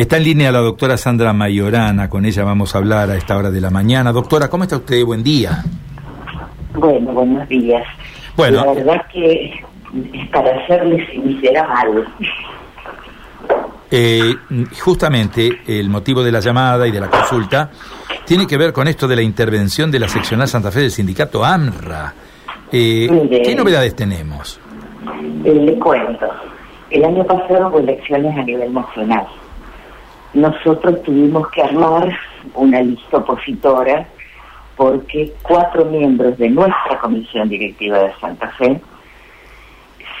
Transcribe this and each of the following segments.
Está en línea la doctora Sandra Mayorana, con ella vamos a hablar a esta hora de la mañana. Doctora, ¿cómo está usted? Buen día. Bueno, buenos días. Bueno. La verdad que para hacerle sincera mal. Eh, justamente el motivo de la llamada y de la consulta tiene que ver con esto de la intervención de la seccional Santa Fe del sindicato AMRA. Eh, Mire. ¿Qué novedades tenemos? Eh, le cuento. El año pasado hubo elecciones a nivel nacional. Nosotros tuvimos que armar una lista opositora porque cuatro miembros de nuestra comisión directiva de Santa Fe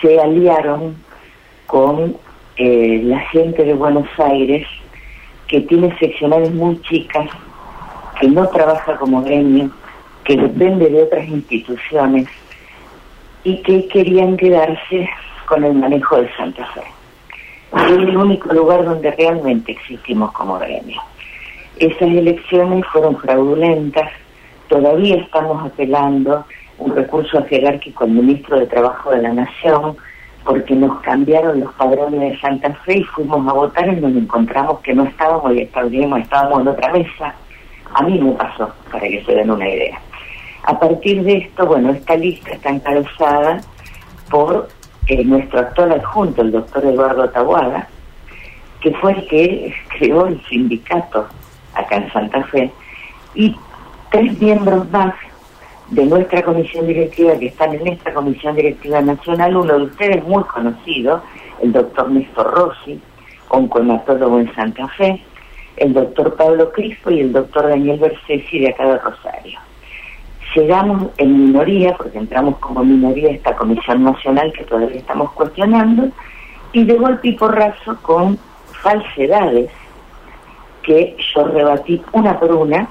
se aliaron con eh, la gente de Buenos Aires que tiene seccionales muy chicas, que no trabaja como gremio, que depende de otras instituciones y que querían quedarse con el manejo de Santa Fe. Es el único lugar donde realmente existimos como gremio. Esas elecciones fueron fraudulentas, todavía estamos apelando un recurso jerárquico al ministro de Trabajo de la Nación, porque nos cambiaron los padrones de Santa Fe y fuimos a votar en donde encontramos que no estábamos y estábamos, estábamos en otra mesa. A mí me pasó, para que se den una idea. A partir de esto, bueno, esta lista está encabezada por nuestro actual adjunto, el doctor Eduardo Tabuada, que fue el que creó el sindicato acá en Santa Fe, y tres miembros más de nuestra comisión directiva que están en esta comisión directiva nacional, uno de ustedes muy conocido, el doctor Néstor Rossi, oncohematólogo en Santa Fe, el doctor Pablo Crispo y el doctor Daniel Bersesi de acá de Rosario. Llegamos en minoría, porque entramos como minoría a esta comisión nacional que todavía estamos cuestionando, y de golpe y porrazo con falsedades que yo rebatí una por una,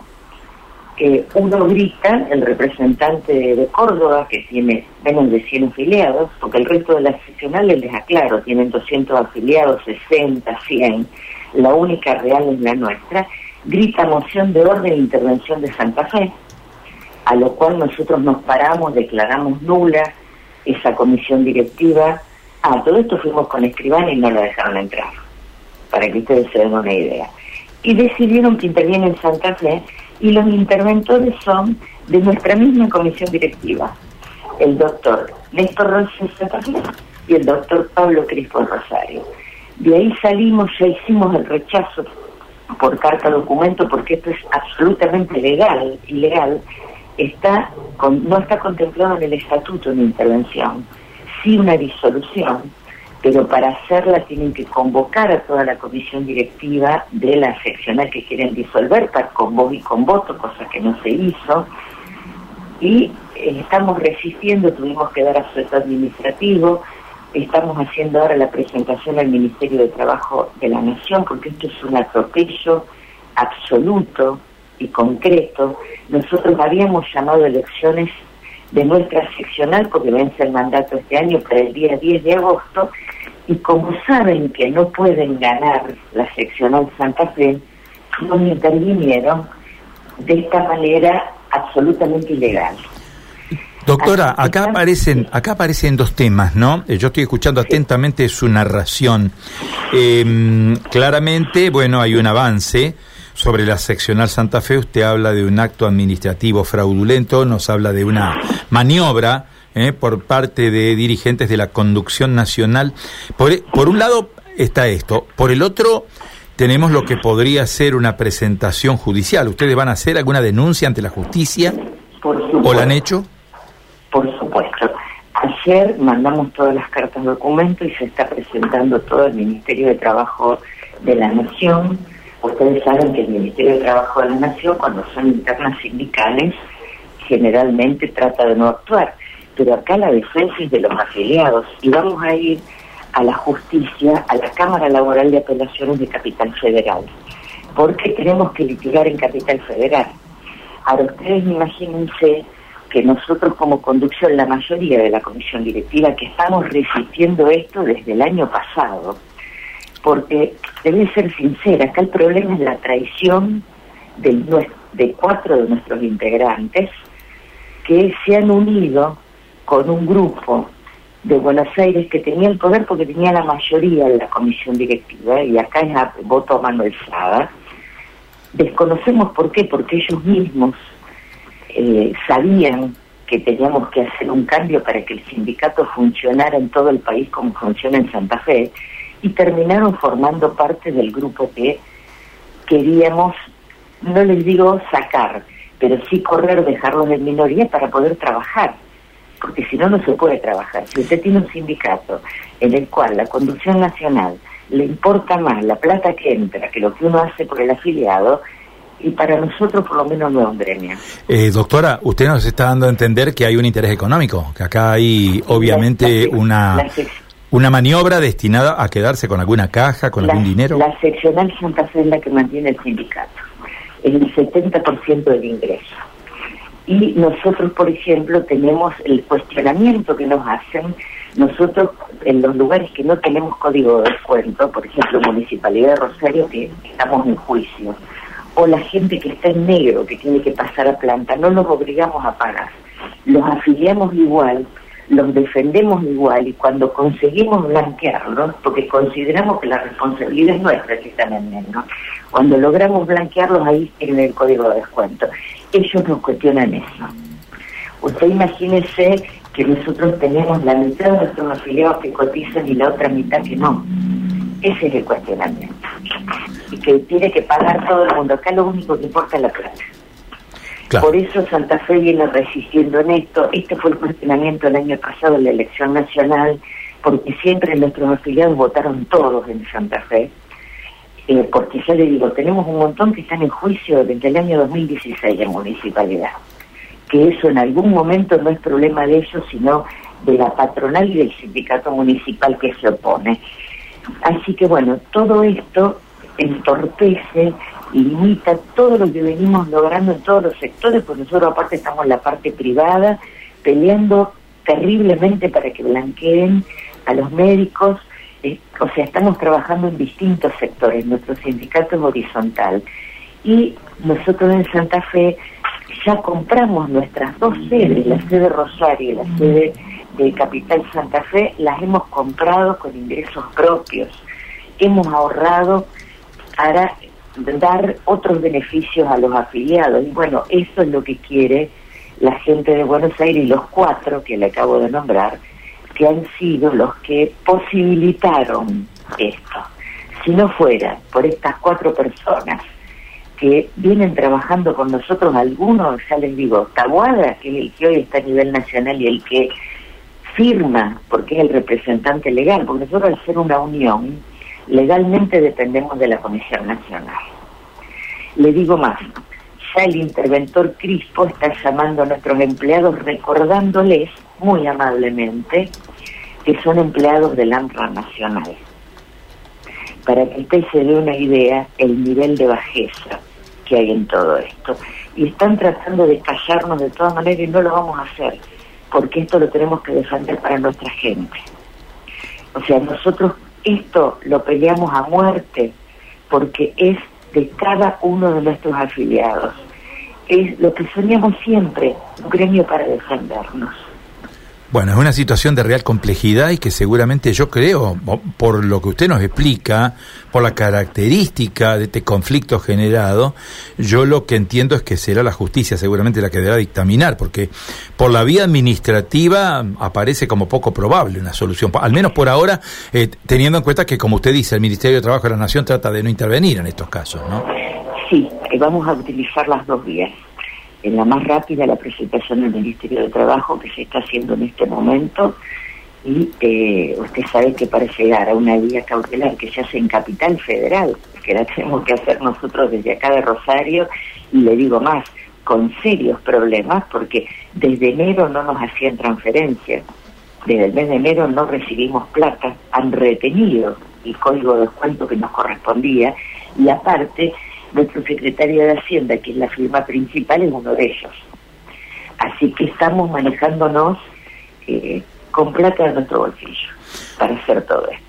eh, uno grita, el representante de Córdoba, que tiene menos de 100 afiliados, porque el resto de las seccionales, les aclaro, tienen 200 afiliados, 60, 100, la única real es la nuestra, grita moción de orden e intervención de Santa Fe, a lo cual nosotros nos paramos, declaramos nula esa comisión directiva. Ah, todo esto fuimos con Escribán y no la dejaron entrar, para que ustedes se den una idea. Y decidieron que interviene en Santa Fe y los interventores son de nuestra misma comisión directiva, el doctor Néstor Rossi Santa Fe y el doctor Pablo Crispo Rosario. De ahí salimos, ya hicimos el rechazo por carta documento porque esto es absolutamente legal, ilegal, no está contemplado en el estatuto una intervención, sí una disolución, pero para hacerla tienen que convocar a toda la comisión directiva de la seccional que quieren disolver para con y con voto, cosa que no se hizo, y eh, estamos resistiendo, tuvimos que dar asueto administrativo, estamos haciendo ahora la presentación al Ministerio de Trabajo de la Nación, porque esto es un atropello absoluto y concreto. Nosotros habíamos llamado elecciones de nuestra seccional, porque vence el mandato este año para el día 10 de agosto, y como saben que no pueden ganar la seccional Santa Fe, nos intervinieron de esta manera absolutamente ilegal. Doctora, acá aparecen, acá aparecen dos temas, ¿no? Eh, Yo estoy escuchando atentamente su narración. Eh, claramente, bueno, hay un avance sobre la seccional Santa Fe. Usted habla de un acto administrativo fraudulento, nos habla de una maniobra eh, por parte de dirigentes de la conducción nacional. Por, por un lado está esto, por el otro tenemos lo que podría ser una presentación judicial. ¿Ustedes van a hacer alguna denuncia ante la justicia? Por supuesto. ¿O la han hecho? Por supuesto. Ayer mandamos todas las cartas documento y se está presentando todo el Ministerio de Trabajo de la Nación. Ustedes saben que el Ministerio de Trabajo de la Nación, cuando son internas sindicales, generalmente trata de no actuar. Pero acá la defensa es de los afiliados y vamos a ir a la justicia, a la Cámara Laboral de Apelaciones de Capital Federal, porque tenemos que litigar en Capital Federal. Ahora ustedes imagínense que nosotros como conducción, la mayoría de la comisión directiva, que estamos resistiendo esto desde el año pasado, porque debe ser sincera, acá el problema es la traición de cuatro de nuestros integrantes que se han unido con un grupo de Buenos Aires que tenía el poder porque tenía la mayoría en la comisión directiva y acá es a voto a mano alzada. Desconocemos por qué, porque ellos mismos eh, sabían que teníamos que hacer un cambio para que el sindicato funcionara en todo el país como funciona en Santa Fe y terminaron formando parte del grupo que queríamos, no les digo sacar, pero sí correr, dejarlos en minoría para poder trabajar porque si no, no se puede trabajar. Si usted tiene un sindicato en el cual la conducción nacional le importa más la plata que entra que lo que uno hace por el afiliado, y para nosotros por lo menos no es un gremio. Eh, doctora, usted nos está dando a entender que hay un interés económico, que acá hay obviamente una, una maniobra destinada a quedarse con alguna caja, con algún dinero. La seccional Santa Fe es la que mantiene el sindicato, el 70% del ingreso. Y nosotros, por ejemplo, tenemos el cuestionamiento que nos hacen nosotros en los lugares que no tenemos código de descuento, por ejemplo, Municipalidad de Rosario, que estamos en juicio, o la gente que está en negro, que tiene que pasar a planta, no nos obligamos a pagar. Los afiliamos igual, los defendemos igual y cuando conseguimos blanquearlos, porque consideramos que la responsabilidad es nuestra que están en cuando logramos blanquearlos ahí en el código de descuento ellos nos cuestionan eso. Usted imagínese que nosotros tenemos la mitad de nuestros afiliados que cotizan y la otra mitad que no. Ese es el cuestionamiento. Y que tiene que pagar todo el mundo. Acá lo único que importa es la plata. Por eso Santa Fe viene resistiendo en esto. Este fue el cuestionamiento el año pasado en la elección nacional, porque siempre nuestros afiliados votaron todos en Santa Fe eh, porque ya le digo, tenemos un montón que están en juicio desde el año 2016 en municipalidad, que eso en algún momento no es problema de ellos, sino de la patronal y del sindicato municipal que se opone. Así que bueno, todo esto entorpece y limita todo lo que venimos logrando en todos los sectores, porque nosotros aparte estamos en la parte privada peleando terriblemente para que blanqueen a los médicos, eh, o sea, estamos trabajando en distintos sectores, nuestro sindicato es horizontal. Y nosotros en Santa Fe ya compramos nuestras dos sedes, la sede Rosario y la sede de Capital Santa Fe, las hemos comprado con ingresos propios. Hemos ahorrado para dar otros beneficios a los afiliados. Y bueno, eso es lo que quiere la gente de Buenos Aires y los cuatro que le acabo de nombrar, que han sido los que posibilitaron esto. Si no fuera por estas cuatro personas que vienen trabajando con nosotros, algunos, ya les digo, Taguada, que el que hoy está a nivel nacional y el que firma, porque es el representante legal, porque nosotros al ser una unión, legalmente dependemos de la Comisión Nacional. Le digo más, ya el interventor Crispo está llamando a nuestros empleados recordándoles muy amablemente que son empleados del AMRA nacional. Para que usted se dé una idea el nivel de bajeza que hay en todo esto. Y están tratando de callarnos de todas maneras y no lo vamos a hacer, porque esto lo tenemos que defender para nuestra gente. O sea, nosotros esto lo peleamos a muerte porque es de cada uno de nuestros afiliados. Es lo que soñamos siempre, un gremio para defendernos. Bueno, es una situación de real complejidad y que seguramente yo creo, por lo que usted nos explica, por la característica de este conflicto generado, yo lo que entiendo es que será la justicia seguramente la que deberá dictaminar, porque por la vía administrativa aparece como poco probable una solución, al menos por ahora, eh, teniendo en cuenta que, como usted dice, el Ministerio de Trabajo de la Nación trata de no intervenir en estos casos, ¿no? Sí, vamos a utilizar las dos vías en la más rápida la presentación del Ministerio de Trabajo que se está haciendo en este momento. Y eh, usted sabe que para llegar a una vía cautelar que se hace en Capital Federal, que la tenemos que hacer nosotros desde acá de Rosario, y le digo más, con serios problemas, porque desde enero no nos hacían transferencias, desde el mes de enero no recibimos plata, han retenido el código de descuento que nos correspondía, y aparte nuestro secretario de Hacienda, que es la firma principal, es uno de ellos. Así que estamos manejándonos eh, con plata de nuestro bolsillo para hacer todo esto.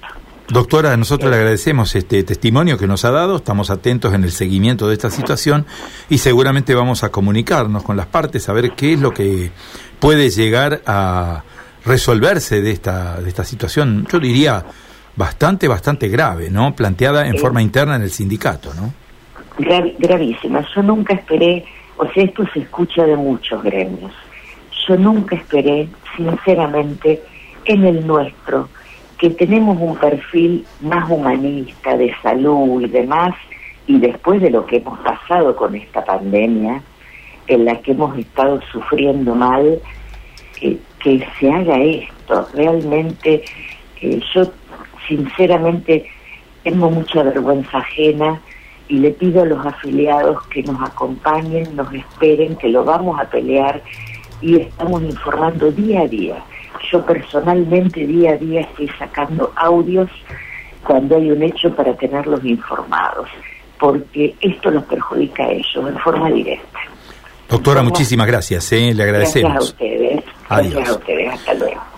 Doctora, nosotros le agradecemos este testimonio que nos ha dado, estamos atentos en el seguimiento de esta situación y seguramente vamos a comunicarnos con las partes a ver qué es lo que puede llegar a, resolverse de esta, de esta situación, yo diría bastante, bastante grave, ¿no? Planteada en forma interna en el sindicato, ¿no? Gravísima. Yo nunca esperé, o sea, esto se escucha de muchos gremios. Yo nunca esperé, sinceramente, en el nuestro, que tenemos un perfil más humanista de salud y demás, y después de lo que hemos pasado con esta pandemia, en la que hemos estado sufriendo mal, que se haga esto. Realmente, eh, yo sinceramente tengo mucha vergüenza ajena y le pido a los afiliados que nos acompañen, nos esperen, que lo vamos a pelear y estamos informando día a día. Yo personalmente día a día estoy sacando audios cuando hay un hecho para tenerlos informados, porque esto los perjudica a ellos en forma directa. Doctora, muchísimas gracias, ¿eh? le agradecemos. Gracias a ustedes. Gracias a ustedes. Hasta luego.